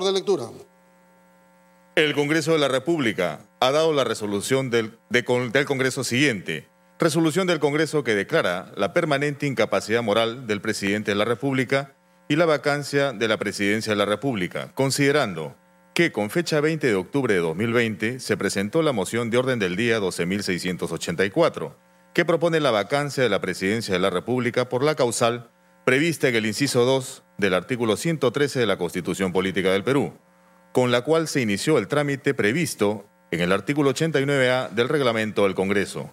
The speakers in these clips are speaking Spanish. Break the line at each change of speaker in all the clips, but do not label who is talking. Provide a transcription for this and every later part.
De lectura.
El Congreso de la República ha dado la resolución del, de- del Congreso siguiente. Resolución del Congreso que declara la permanente incapacidad moral del presidente de la República y la vacancia de la presidencia de la República, considerando que con fecha 20 de octubre de 2020 se presentó la moción de orden del día 12.684, que propone la vacancia de la presidencia de la República por la causal prevista en el inciso 2 del artículo 113 de la Constitución Política del Perú, con la cual se inició el trámite previsto en el artículo 89A del reglamento del Congreso,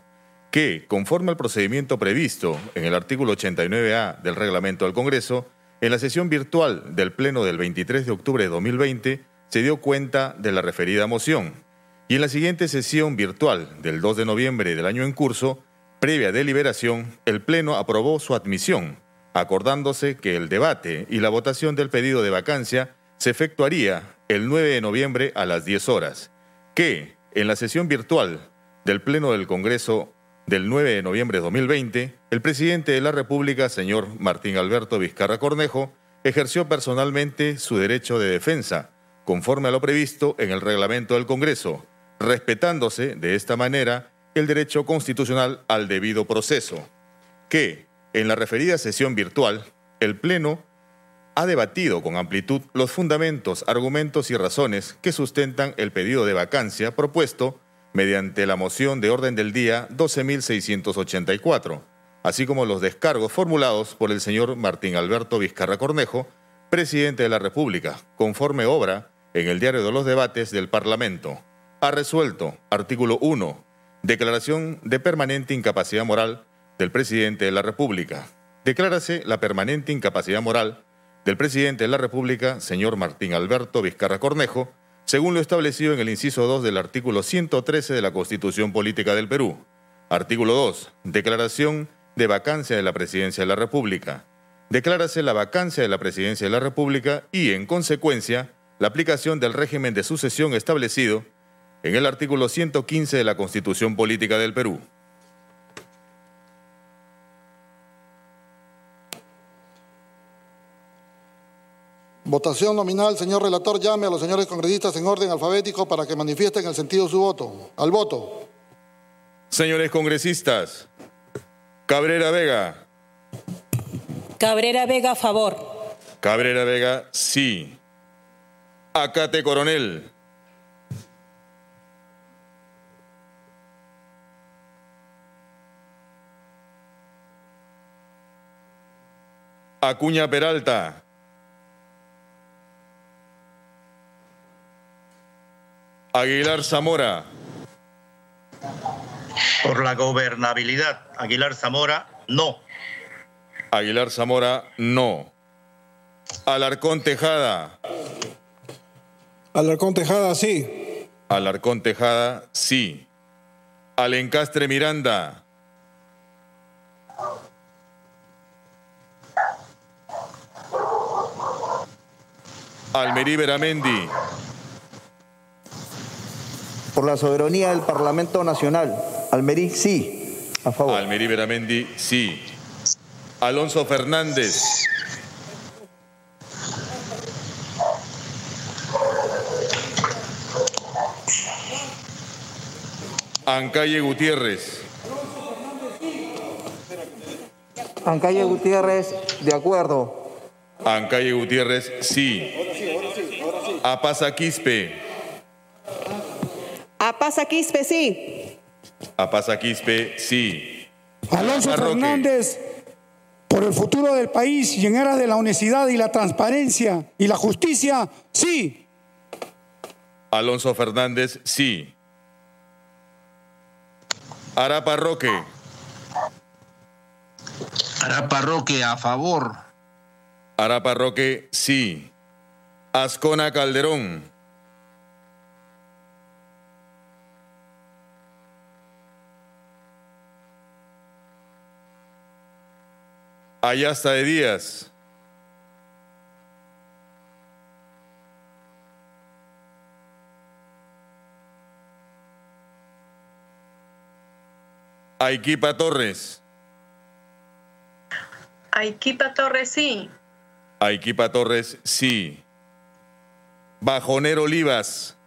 que, conforme al procedimiento previsto en el artículo 89A del reglamento del Congreso, en la sesión virtual del Pleno del 23 de octubre de 2020 se dio cuenta de la referida moción, y en la siguiente sesión virtual del 2 de noviembre del año en curso, previa deliberación, el Pleno aprobó su admisión, acordándose que el debate y la votación del pedido de vacancia se efectuaría el 9 de noviembre a las 10 horas, que en la sesión virtual del Pleno del Congreso del 9 de noviembre de 2020, el presidente de la República, señor Martín Alberto Vizcarra Cornejo, ejerció personalmente su derecho de defensa, conforme a lo previsto en el reglamento del Congreso, respetándose de esta manera el derecho constitucional al debido proceso, que en la referida sesión virtual, el Pleno ha debatido con amplitud los fundamentos, argumentos y razones que sustentan el pedido de vacancia propuesto mediante la moción de orden del día 12.684, así como los descargos formulados por el señor Martín Alberto Vizcarra Cornejo, presidente de la República, conforme obra en el diario de los debates del Parlamento. Ha resuelto, artículo 1, declaración de permanente incapacidad moral del presidente de la República. Declárase la permanente incapacidad moral del presidente de la República, señor Martín Alberto Vizcarra Cornejo, según lo establecido en el inciso 2 del artículo 113 de la Constitución Política del Perú. Artículo 2. Declaración de vacancia de la presidencia de la República. Declárase la vacancia de la presidencia de la República y, en consecuencia, la aplicación del régimen de sucesión establecido en el artículo 115 de la Constitución Política del Perú.
Votación nominal. Señor relator, llame a los señores congresistas en orden alfabético para que manifiesten el sentido de su voto. Al voto.
Señores congresistas, Cabrera Vega.
Cabrera Vega, a favor.
Cabrera Vega, sí. Acate Coronel. Acuña Peralta. Aguilar Zamora.
Por la gobernabilidad, Aguilar Zamora, no.
Aguilar Zamora, no. Alarcón Tejada.
Alarcón Tejada, sí.
Alarcón Tejada, sí. Alencastre Miranda. Almerí Beramendi.
Por la soberanía del Parlamento Nacional. Almerí, sí. A favor.
Almerí Beramendi, sí. Alonso Fernández. Ancalle Gutiérrez.
Ancalle Gutiérrez, de acuerdo.
Ancalle Gutiérrez, sí. Apaza Quispe.
A Pasa Quispe, sí.
Apaza Quispe, sí.
Alonso. Fernández, por el futuro del país y en aras de la honestidad y la transparencia y la justicia, sí.
Alonso Fernández, sí. Arapa Roque.
Arapa Roque, a favor.
Arapa Roque, sí. Ascona Calderón. Ayasta de Díaz. Aiquipa Torres.
Aiquipa Torres, sí.
Aiquipa Torres, sí. Bajonero Olivas.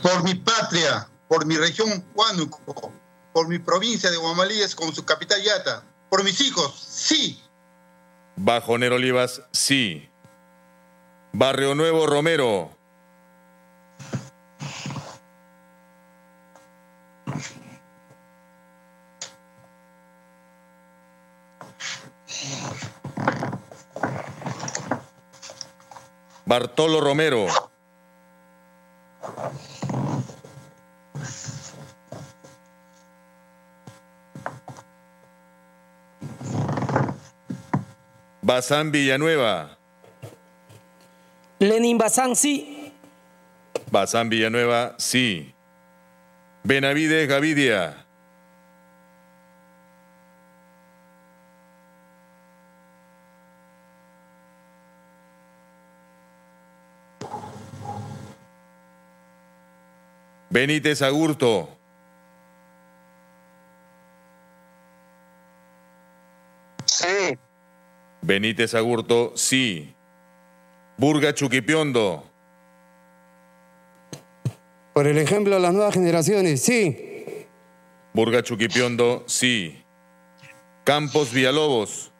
Por mi patria, por mi región Huánuco, por mi provincia de Guamalíes con su capital Yata, por mis hijos, sí.
Bajonero Olivas, sí. Barrio Nuevo Romero. Bartolo Romero. Bazán Villanueva.
Lenin Bazán, sí.
Bazán Villanueva, sí. Benavides Gavidia. Benítez Agurto. Benítez Agurto, sí. Burga Chuquipiondo.
Por el ejemplo de las nuevas generaciones, sí.
Burga Chuquipiondo, sí. Campos Villalobos.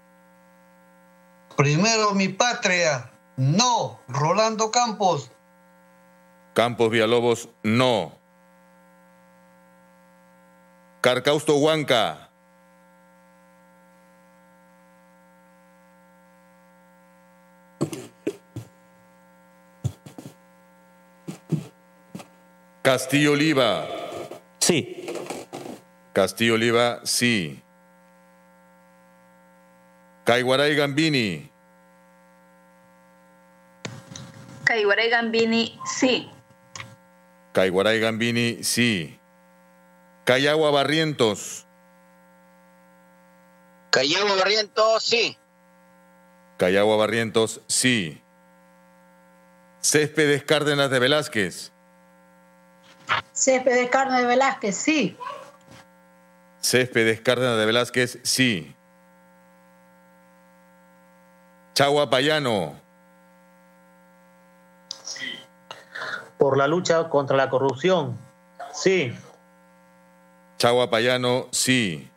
Primero mi patria. No. Rolando Campos.
Campos Villalobos, no. Carcausto Huanca. Castillo Oliva.
Sí.
Castillo Oliva, sí. Caiguaray Gambini.
Caiguaray Gambini, sí.
Caiguaray Gambini, sí. Cayagua Barrientos.
Cayagua Barrientos, sí.
Cayagua Barrientos, sí. Céspedes Cárdenas de Velázquez.
Céspedes Cárdenas de Velázquez, sí.
Céspedes Cárdenas de Velázquez, sí. Chagua Payano.
Por la lucha contra la corrupción, sí.
Chagua Payano, sí.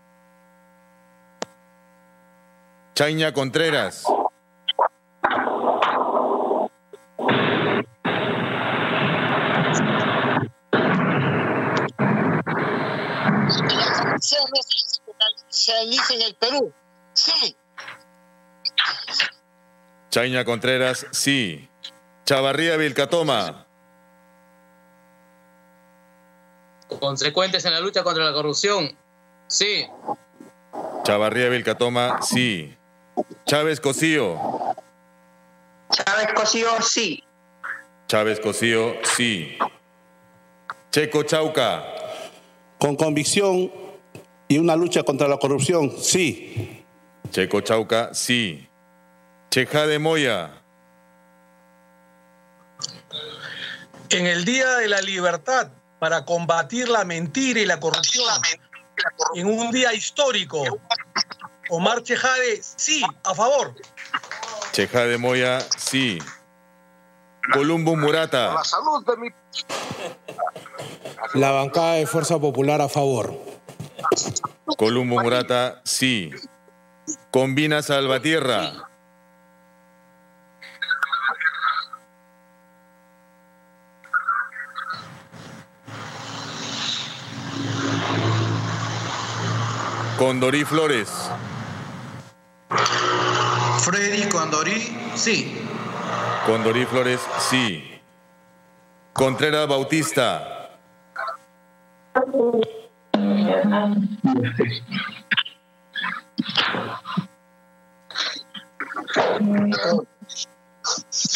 Chaña Contreras.
Se dice en el Perú, sí.
Chaña Contreras, sí. Chavarría Vilcatoma.
Consecuentes en la lucha contra la corrupción, sí.
Chavarría Vilcatoma, sí. Chávez Cosío.
Chávez Cosío, sí.
Chávez Cosío, sí. Checo Chauca.
Con convicción y una lucha contra la corrupción, sí.
Checo Chauca, sí. Cheja de Moya.
En el Día de la Libertad, para combatir la mentira y la corrupción, en un día histórico, Omar Chejade, sí, a favor.
Cheja de Moya, sí. Columbo Murata.
La salud de mi...
La bancada de Fuerza Popular a favor.
Columbo Murata, sí. Combina Salvatierra. Condorí Flores.
Freddy Condorí, sí.
Condorí Flores, sí. Contreras Bautista.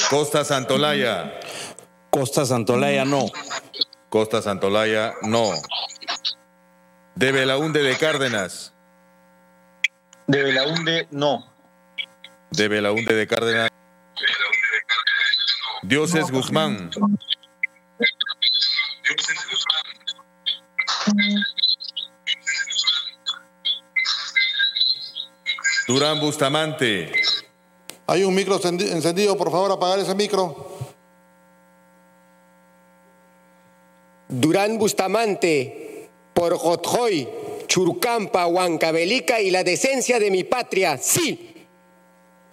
Costa Santolaya.
Costa Santolaya, no.
Costa Santolaya, no. De Belaunde de Cárdenas.
De Belaunde, no.
De Belaunde de Cárdenas. Dioses Guzmán. Durán Bustamante.
Hay un micro encendi- encendido, por favor, apagar ese micro.
Durán Bustamante, por Jotjoy, Churcampa, Huancavelica y la decencia de mi patria, sí.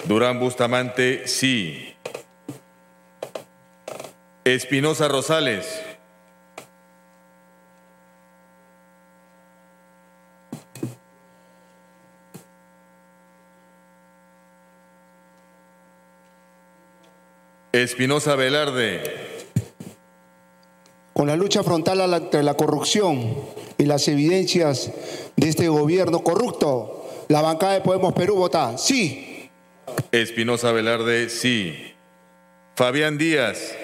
Durán Bustamante, sí. Espinosa Rosales. Espinosa Velarde.
Con la lucha frontal a la- ante la corrupción y las evidencias de este gobierno corrupto, la bancada de Podemos Perú vota sí.
Espinosa Velarde, sí. Fabián Díaz.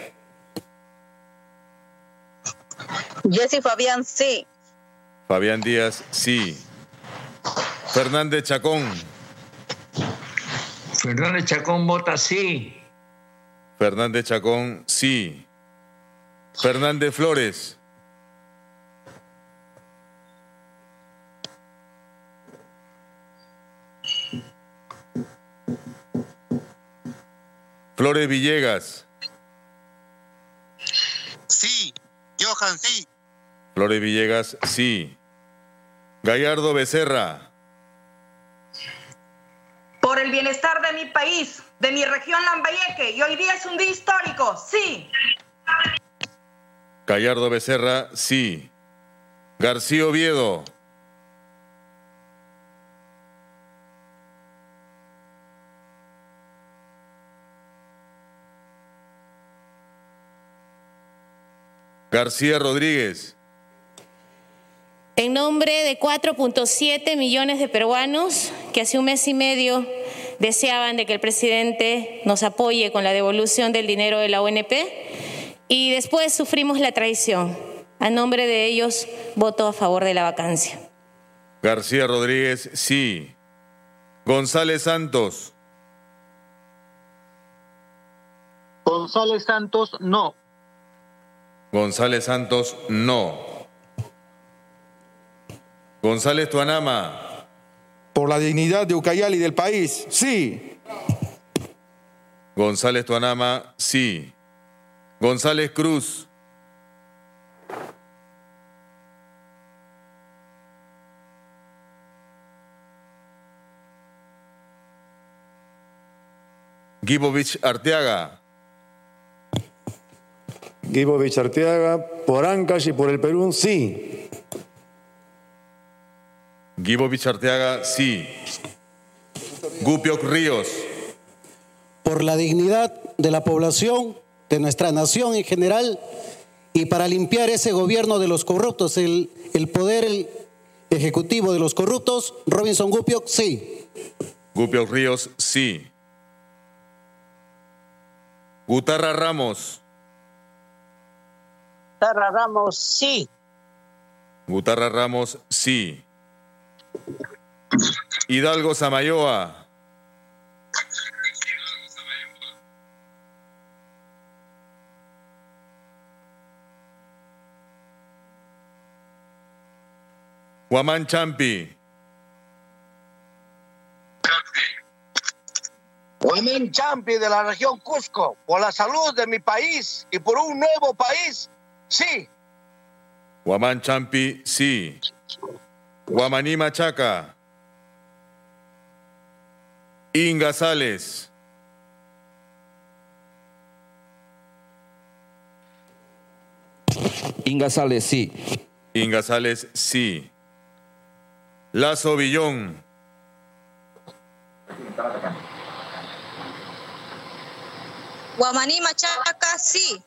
Jessy Fabián, sí.
Fabián Díaz, sí. Fernández Chacón.
Fernández Chacón vota sí.
Fernández Chacón, sí. Fernández Flores. Flores Villegas.
Sí. Johan, sí.
Flores Villegas, sí. Gallardo Becerra.
Por el bienestar de mi país, de mi región Lambayeque, y hoy día es un día histórico, sí.
Gallardo Becerra, sí. García Oviedo. García Rodríguez.
En nombre de 4.7 millones de peruanos que hace un mes y medio deseaban de que el presidente nos apoye con la devolución del dinero de la ONP y después sufrimos la traición. A nombre de ellos voto a favor de la vacancia.
García Rodríguez, sí. González Santos.
González Santos, no.
González Santos, no. González Tuanama.
Por la dignidad de Ucayali y del país, sí.
González Tuanama, sí. González Cruz. Gibovich Arteaga.
Gibovich Arteaga, por Ancash y por el Perú, sí.
Gibovich Arteaga, sí. Gupioc Ríos.
por la dignidad de la población, de nuestra nación en general, y para limpiar ese gobierno de los corruptos, el, el poder el ejecutivo de los corruptos, Robinson Gupio, sí.
Gupioc Ríos, sí. Gutarra Ramos.
Tarra Ramos, sí.
Gutarra Ramos, sí. Hidalgo Samayoa. Guamán Champi.
Huamén Champi de la región Cusco, por la salud de mi país y por un nuevo país, sí.
Guamán Champi, sí. Guamaní Machaca. Inga Sales.
Inga Sales, sí.
Inga Sales, sí. Lazo Villón.
Guamaní Machaca, sí.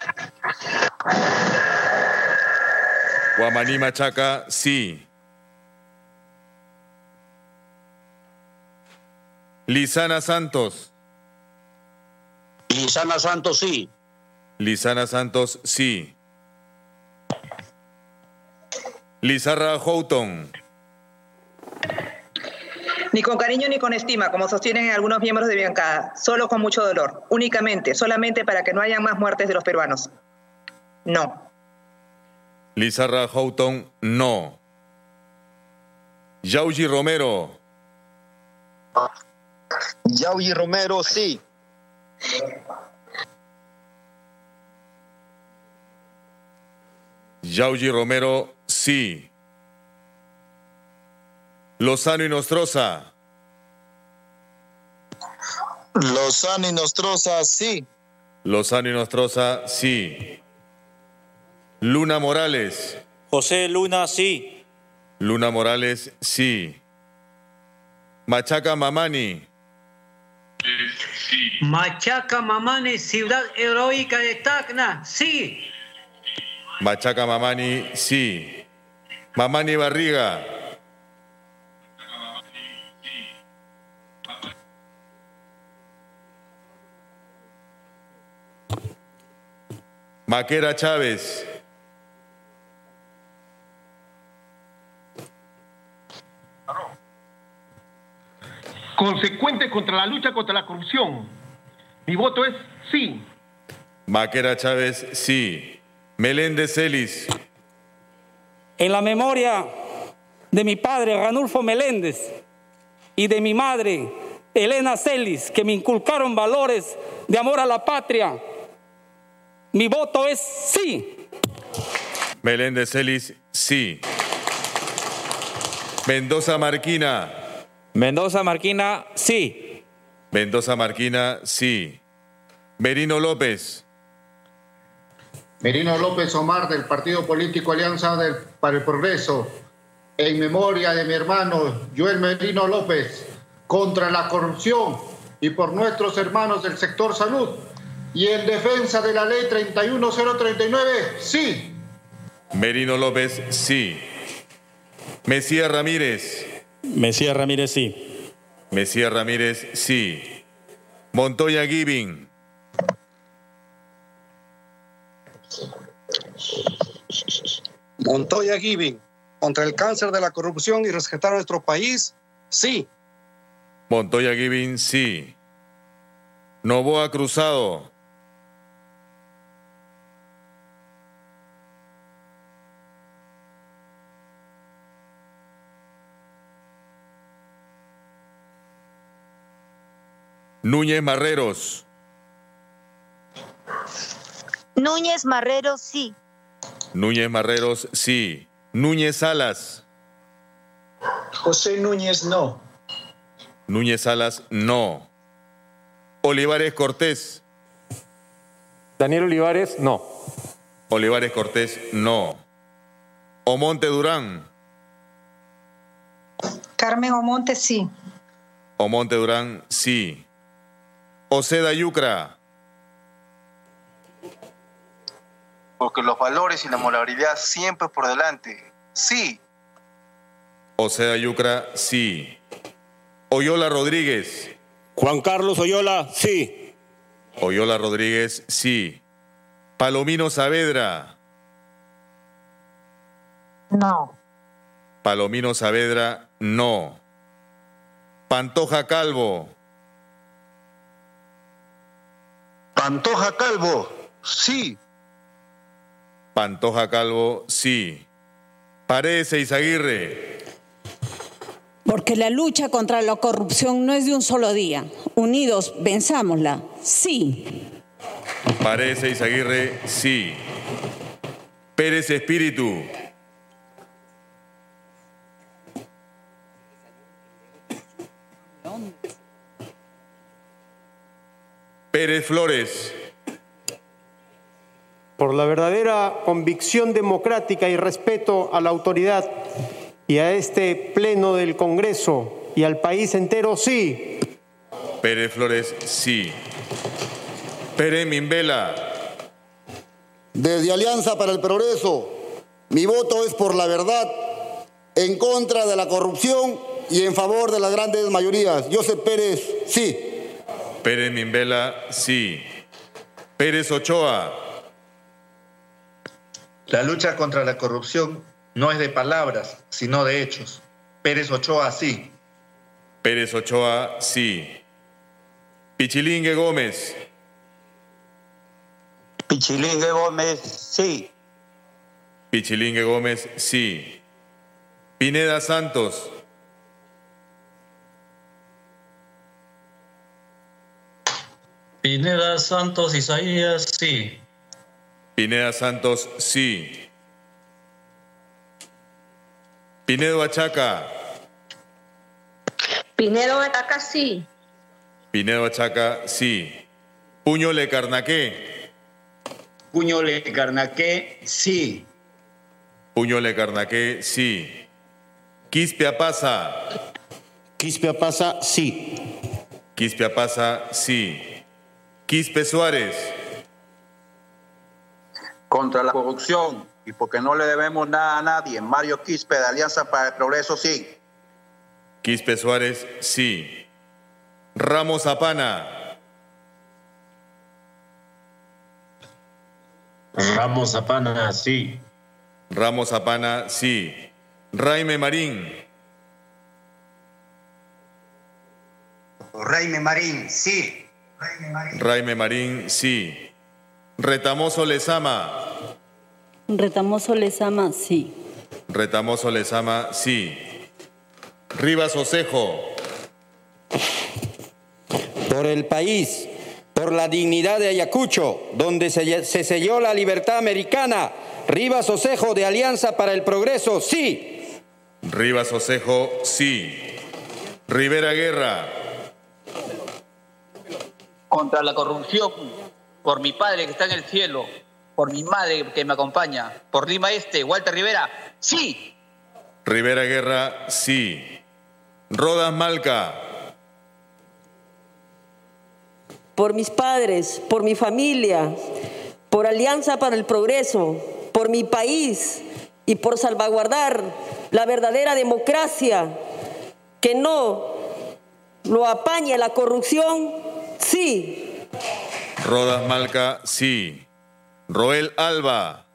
Guamaní Machaca, sí. Lisana Santos.
Lisana Santos, sí.
Lisana Santos, sí. Lizarra Houghton.
Ni con cariño ni con estima, como sostienen algunos miembros de mi bancada, solo con mucho dolor, únicamente, solamente para que no haya más muertes de los peruanos. No.
Lizarra Houghton, no. Yauji Romero.
Yauji Romero, sí.
Yauji Romero, sí. Lozano y Nostroza,
Lozano y Nostroza, sí.
Lozano y Nostroza, sí. Luna Morales,
José Luna, sí.
Luna Morales, sí. Machaca Mamani,
Machaca Mamani, ciudad heroica de Tacna, sí.
Machaca Mamani, sí. Mamani Barriga, Maquera Chávez,
Consecuente contra la lucha contra la corrupción. Mi voto es sí.
Maquera Chávez, sí. Meléndez Celis,
En la memoria de mi padre Ranulfo Meléndez y de mi madre Elena Celis, que me inculcaron valores de amor a la patria, mi voto es sí.
Meléndez Celis, sí. Mendoza Marquina,
Mendoza Marquina, sí.
Mendoza Marquina, sí. Merino López,
Merino López Omar del Partido Político Alianza del- para el Progreso, en memoria de mi hermano Joel Merino López, contra la corrupción y por nuestros hermanos del sector salud, y en defensa de la ley 31039, sí.
Merino López, sí. Mesías Ramírez,
Mesías Ramírez, sí.
Mesías Ramírez, sí. Montoya Giving,
Montoya Giving, contra el cáncer de la corrupción y rescatar a nuestro país, sí.
Montoya Giving, sí. Novoa Cruzado, Núñez Marreros,
Núñez Marrero, sí.
Núñez Marreros, sí. Núñez Salas,
José Núñez, no.
Núñez Salas, no. Olivares Cortés,
Daniel Olivares, no.
Olivares Cortés, no. Omonte Durán,
Carmen Omonte, sí.
Omonte Durán, sí. Oceda Yucra,
Porque los valores y la moralidad siempre por delante. Sí.
Oceda Yucra, sí. Oyola Rodríguez,
Juan Carlos Oyola, sí.
Oyola Rodríguez, sí. Palomino Saavedra,
No.
Palomino Saavedra, no. Pantoja Calvo,
Pantoja Calvo, sí.
Pantoja Calvo, sí. Paredes Eizaguirre,
Porque la lucha contra la corrupción no es de un solo día. Unidos, venzámosla. Sí.
Paredes Eizaguirre, sí. Pérez Espíritu, Pérez Flores,
Por la verdadera convicción democrática y respeto a la autoridad y a este pleno del Congreso y al país entero, sí.
Pérez Flores, sí. Pérez Mimbela,
Desde Alianza para el Progreso, mi voto es por la verdad, en contra de la corrupción y en favor de las grandes mayorías. Joseph Pérez, sí.
Pérez Mimbela, sí. Pérez Ochoa,
La lucha contra la corrupción no es de palabras, sino de hechos. Pérez Ochoa, sí.
Pérez Ochoa, sí. Pichilingue Gómez,
Pichilingue Gómez, sí.
Pichilingue Gómez, sí. Pineda Santos,
Pineda Santos Isaías, sí.
Pineda Santos, sí. Pinedo Achaca.
Pinedo Achaca, sí.
Pinedo Achaca, sí. Puño Le Carnaqué.
Puño Le Carnaqué, sí.
Puño Le Carnaqué, sí. Quispia Pasa.
Quispia Pasa, sí.
Quispia Pasa, sí. Quispe Suárez.
Contra la corrupción y porque no le debemos nada a nadie. Mario Quispe de Alianza para el Progreso, sí.
Quispe Suárez, sí. Ramos Apana.
Ramos Apana, sí.
Ramos Apana, sí. Raime Marín.
Raime Marín, sí.
Raime Marín, sí. Retamoso Lezama.
Retamoso Lezama, sí.
Retamoso Lezama, sí. Rivas Osejo.
Por el país, por la dignidad de Ayacucho, donde se, se selló la libertad americana. Rivas Osejo de Alianza para el Progreso, sí.
Rivas Osejo, sí. Rivera Guerra.
Contra la corrupción, por mi padre que está en el cielo, por mi madre que me acompaña, por Lima Este, Walter Rivera, sí.
Rivera Guerra, sí. Rodas Malca.
Por mis padres, por mi familia, por Alianza para el Progreso, por mi país y por salvaguardar la verdadera democracia, que no lo apañe la corrupción, sí.
Rodas Malca, sí. Roel Alba.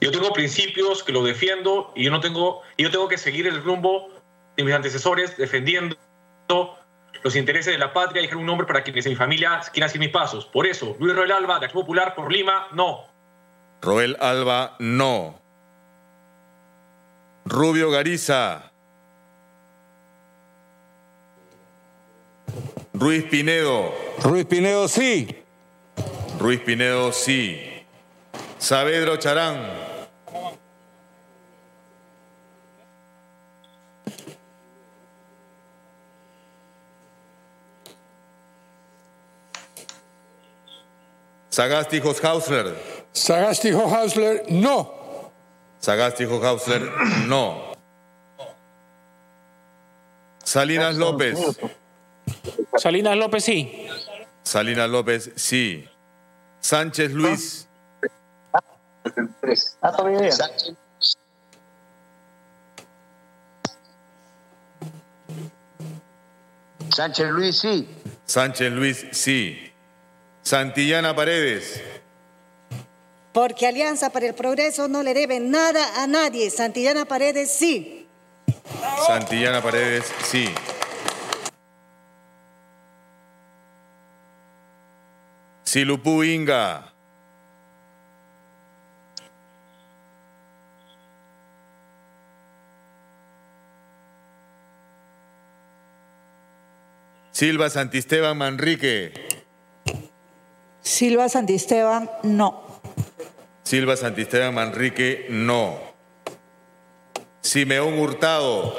Yo tengo principios que los defiendo y yo no tengo, y yo tengo que seguir el rumbo de mis antecesores defendiendo los intereses de la patria y dejar un nombre para quienes en mi familia quieran seguir mis pasos. Por eso, Luis Roel Alba, de Acción Popular por Lima, no.
Roel Alba, no. Rubio Gariza. Ruiz Pinedo.
Ruiz Pinedo, sí.
Ruiz Pinedo, sí. Saavedro Charán. Sagasti Hausler.
Sagasti Hausler, no.
Sagasti Hausler, no. Salinas López.
Salinas López, sí.
Salinas López, sí. Sánchez Luis.
Sánchez Luis, sí.
Sánchez Luis, sí. Santillana Paredes.
Porque Alianza para el Progreso no le debe nada a nadie. Santillana Paredes, sí.
Santillana Paredes, sí. Silupú Inga. Silva Santisteban Manrique.
Silva Santisteban, no.
Silva Santisteban Manrique, no. Simeón Hurtado.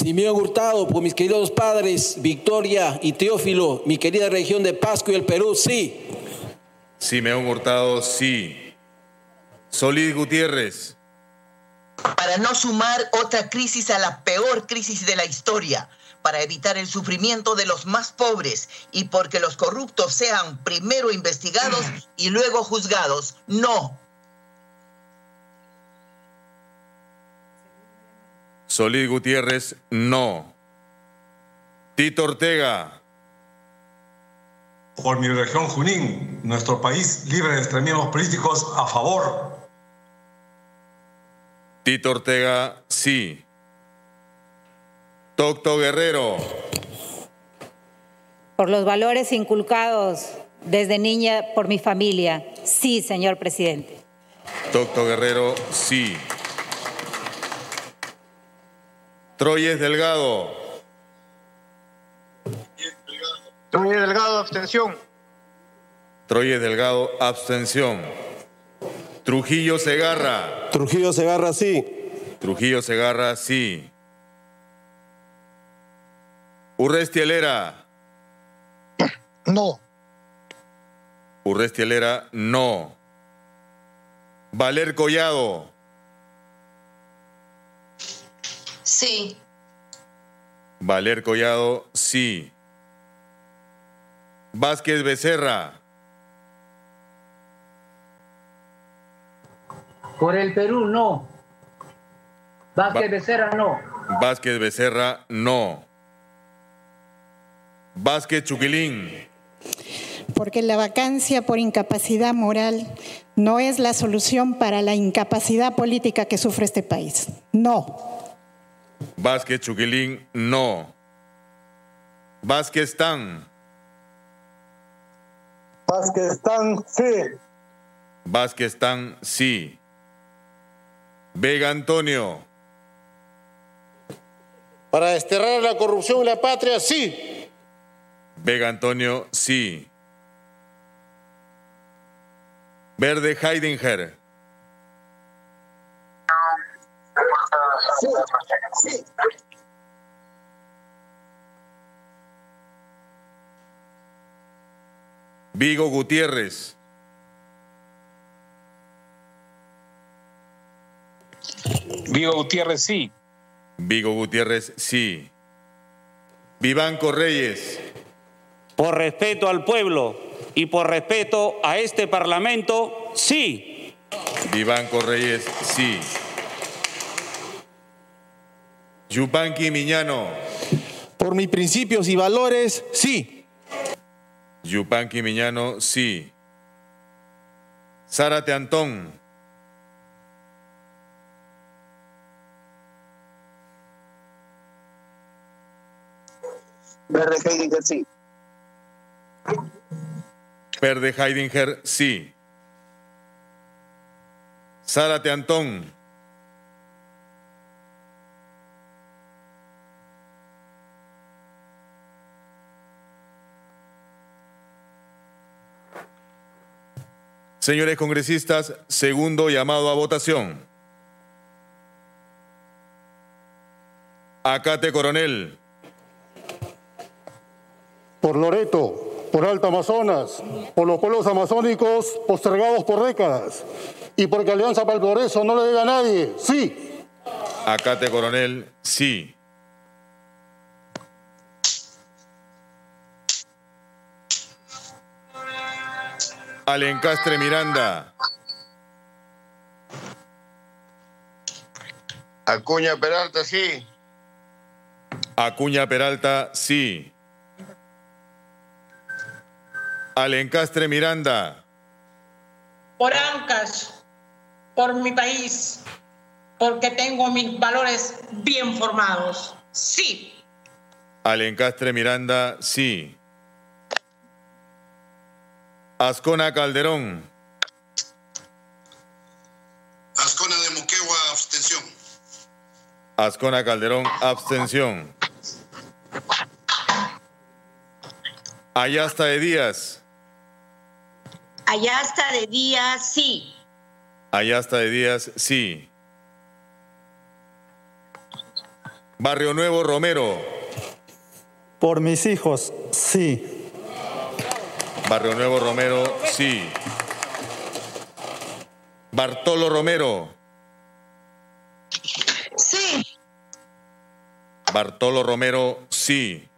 Simeón Hurtado, por mis queridos padres, Victoria y Teófilo, mi querida región de Pasco y el Perú, sí.
Simeón Hurtado, sí. Solís Gutiérrez.
Para no sumar otra crisis a la peor crisis de la historia, para evitar el sufrimiento de los más pobres y porque los corruptos sean primero investigados y luego juzgados. No.
Solís Gutiérrez, no. Tito Ortega.
Por mi región Junín, nuestro país libre de extremismos políticos, a favor.
Tito Ortega, sí. Tocto Guerrero.
Por los valores inculcados desde niña por mi familia, sí, señor presidente.
Tocto Guerrero, sí. Troyes Delgado.
abstención.
Troyes Delgado, abstención. Trujillo Segarra.
Trujillo Segarra, sí.
Trujillo Segarra, sí. Urresti Helera.
No.
Urresti Helera, no. Valer Collado.
Sí.
Valer Collado, sí. Vázquez Becerra.
Por el Perú, no. Vázquez Becerra, no.
Vázquez Becerra, no. Vázquez Chuquilín.
Porque la vacancia por incapacidad moral no es la solución para la incapacidad política que sufre este país. No.
Vázquez Chuquilín, no. Vázquez Tan.
Vázquez Tan, sí.
Vázquez Tan, sí. Vega Antonio.
Para desterrar la corrupción y la patria, sí.
Vega Antonio, sí. Verde Heidinger.
Sí.
Vigo Gutiérrez.
Vigo Gutiérrez, sí.
Vigo Gutiérrez, sí. Vivanco Reyes.
Por respeto al pueblo y por respeto a este Parlamento, sí.
Vivanco Reyes, sí. Yupanqui Miñano.
Por mis principios y valores, sí.
Yupanqui Miñano, sí. Zárate Antón.
Verde Heidinger, sí.
Verde Heidinger, sí. Zárate Antón. Señores congresistas, segundo llamado a votación. Acate Coronel.
Por Loreto, por Alta Amazonas, por los pueblos amazónicos postergados por décadas y porque Alianza para el Progreso no le debe a nadie. Sí.
Acate Coronel, sí. Alencastre Miranda.
Acuña Peralta, sí.
Acuña Peralta, sí. Alencastre Miranda.
Por Ancash, por mi país, porque tengo mis valores bien formados. Sí.
Alencastre Miranda, sí. Ascona Calderón.
Ascona de Moquegua, abstención.
Ascona Calderón, abstención. Ayasta de Díaz.
Ayasta de Díaz, sí.
Ayasta de Díaz, sí. Barrio Nuevo Romero.
Por mis hijos, sí.
Barrio Nuevo Romero, sí. Bartolo Romero.
Sí.
Bartolo Romero, sí.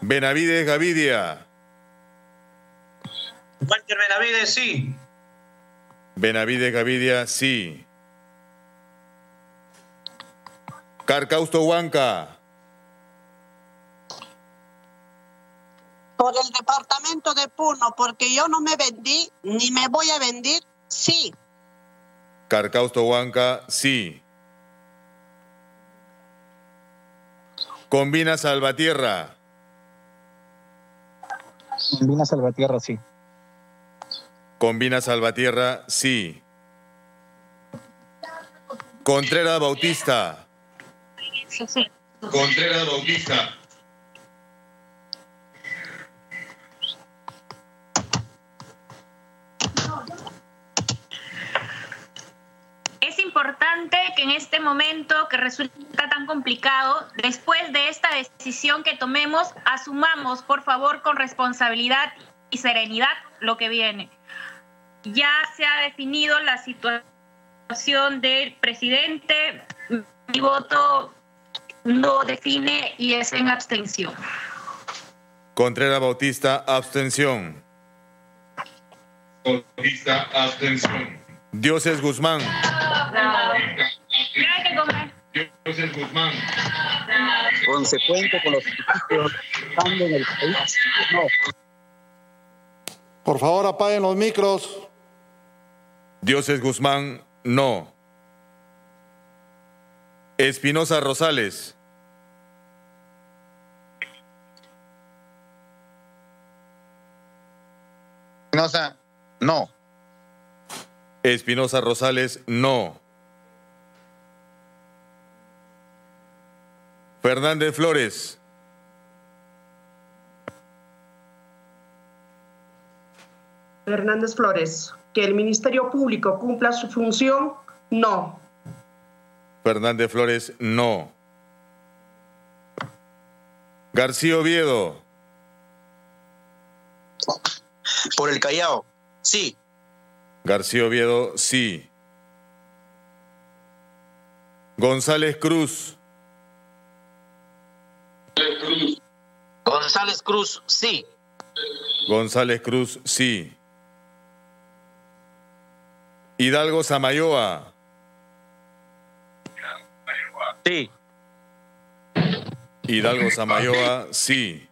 Benavides Gavidia.
Walter Benavides, sí.
Benavides Gavidia, sí. Carcausto Huanca.
Por el departamento de Puno, porque yo no me vendí ni me voy a vender, sí.
Carcausto Huanca, sí. Combina Salvatierra.
Combina Salvatierra, sí.
Combina Salvatierra, sí. Contreras Bautista. Contreras Bautista.
que en este momento que resulta tan complicado, después de esta decisión que tomemos, asumamos, por favor, con responsabilidad y serenidad lo que viene. Ya se ha definido la situación del presidente. Mi voto no define y es en abstención.
Contreras Bautista, abstención. Bautista, abstención. Dioses Guzmán. Dioses Guzmán.
Consecuente con los estando en el país. No.
Por favor, apaguen los micros.
Dioses Guzmán, no. Espinosa Rosales.
Espinosa, no.
Espinosa Rosales, no. Fernández Flores.
Hernández Flores, que el Ministerio Público cumpla su función, no.
Fernández Flores, no. García Oviedo.
Por el Callao, sí.
García Oviedo, sí. González Cruz.
González Cruz, sí.
González Cruz, sí. Hidalgo Samayoa.
Sí.
Hidalgo Samayoa, sí.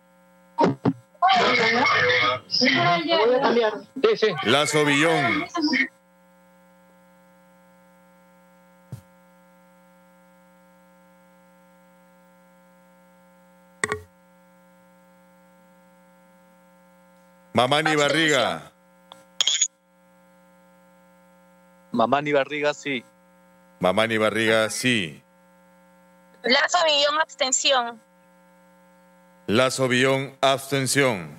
Lazo Villón. Mamani Barriga.
Mamani Barriga, sí.
Mamani Barriga, sí.
Lazo Villón, abstención.
Lazo Villón, abstención.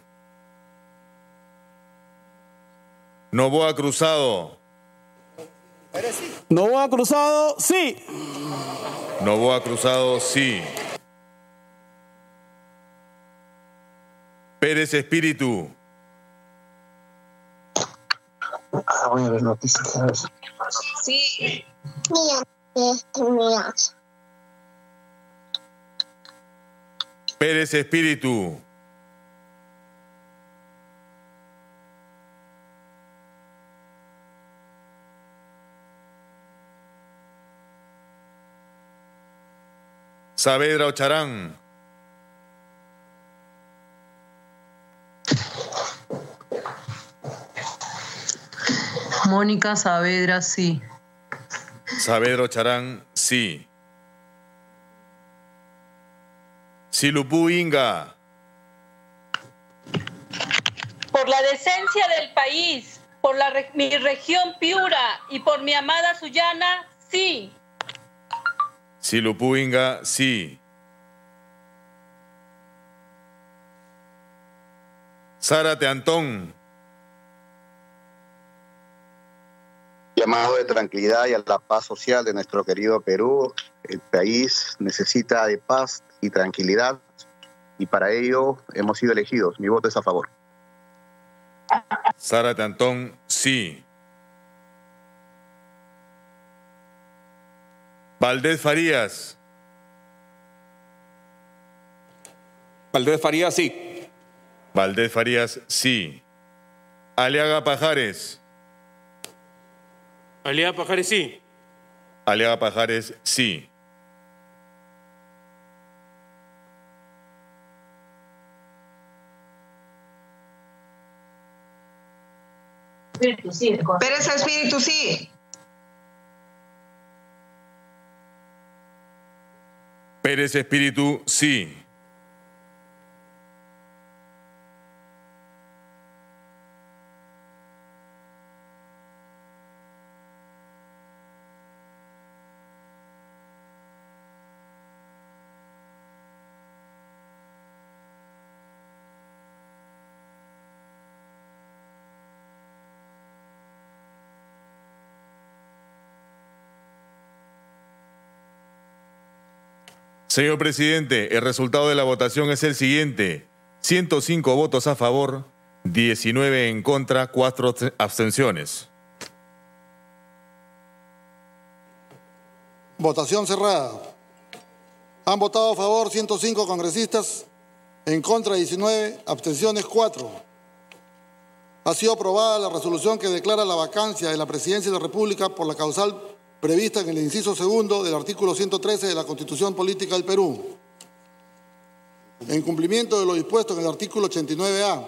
Novoa Cruzado.
Novoa Cruzado, sí.
Novoa Cruzado, sí. Pérez Espíritu.
Ah, voy a ver noticias.
Sí.
Pérez Espíritu. Saavedra Ocharán.
Mónica Saavedra, sí.
Saavedra Ocharán, sí. Silupú Inga.
Por la decencia del país, por la re- mi región Piura y por mi amada Sullana, sí.
Silupú Inga, sí. Zárate Antón.
Llamado de tranquilidad y a la paz social de nuestro querido Perú. El país necesita de paz y tranquilidad y para ello hemos sido elegidos. Mi voto es a favor.
Zárate Antón, sí. Valdés Farías.
Valdés Farías, sí.
Valdés Farías, sí. Aliaga Pajares.
Aliaga Pajares, sí.
Aliaga Pajares, sí.
Pérez Espíritu, sí.
Pérez Espíritu, sí. Señor presidente, el resultado de la votación es el siguiente. 105 votos a favor, 19 en contra, 4 abstenciones.
Votación cerrada. Han votado a favor 105 congresistas, en contra 19, abstenciones 4. Ha sido aprobada la resolución que declara la vacancia de la presidencia de la República por la causal prevista en el inciso segundo del artículo 113 de la Constitución Política del Perú. En cumplimiento de lo dispuesto en el artículo 89A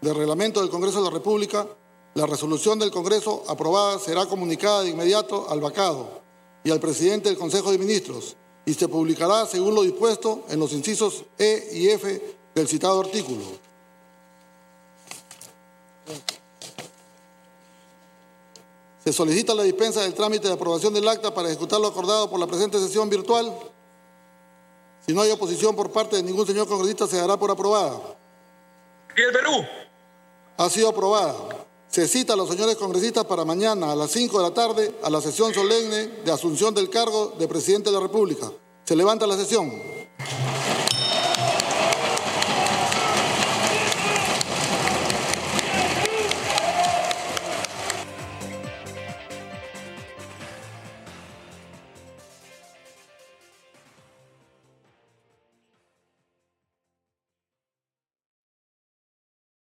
del reglamento del Congreso de la República, la resolución del Congreso aprobada será comunicada de inmediato al vacado y al presidente del Consejo de Ministros y se publicará según lo dispuesto en los incisos E y F del citado artículo. Se solicita la dispensa del trámite de aprobación del acta para ejecutar lo acordado por la presente sesión virtual. Si no hay oposición por parte de ningún señor congresista, se dará por aprobada.
¿Y el Perú?
Ha sido aprobada. Se cita a los señores congresistas para mañana a las 5 de la tarde a la sesión solemne de asunción del cargo de presidente de la República. Se levanta la sesión.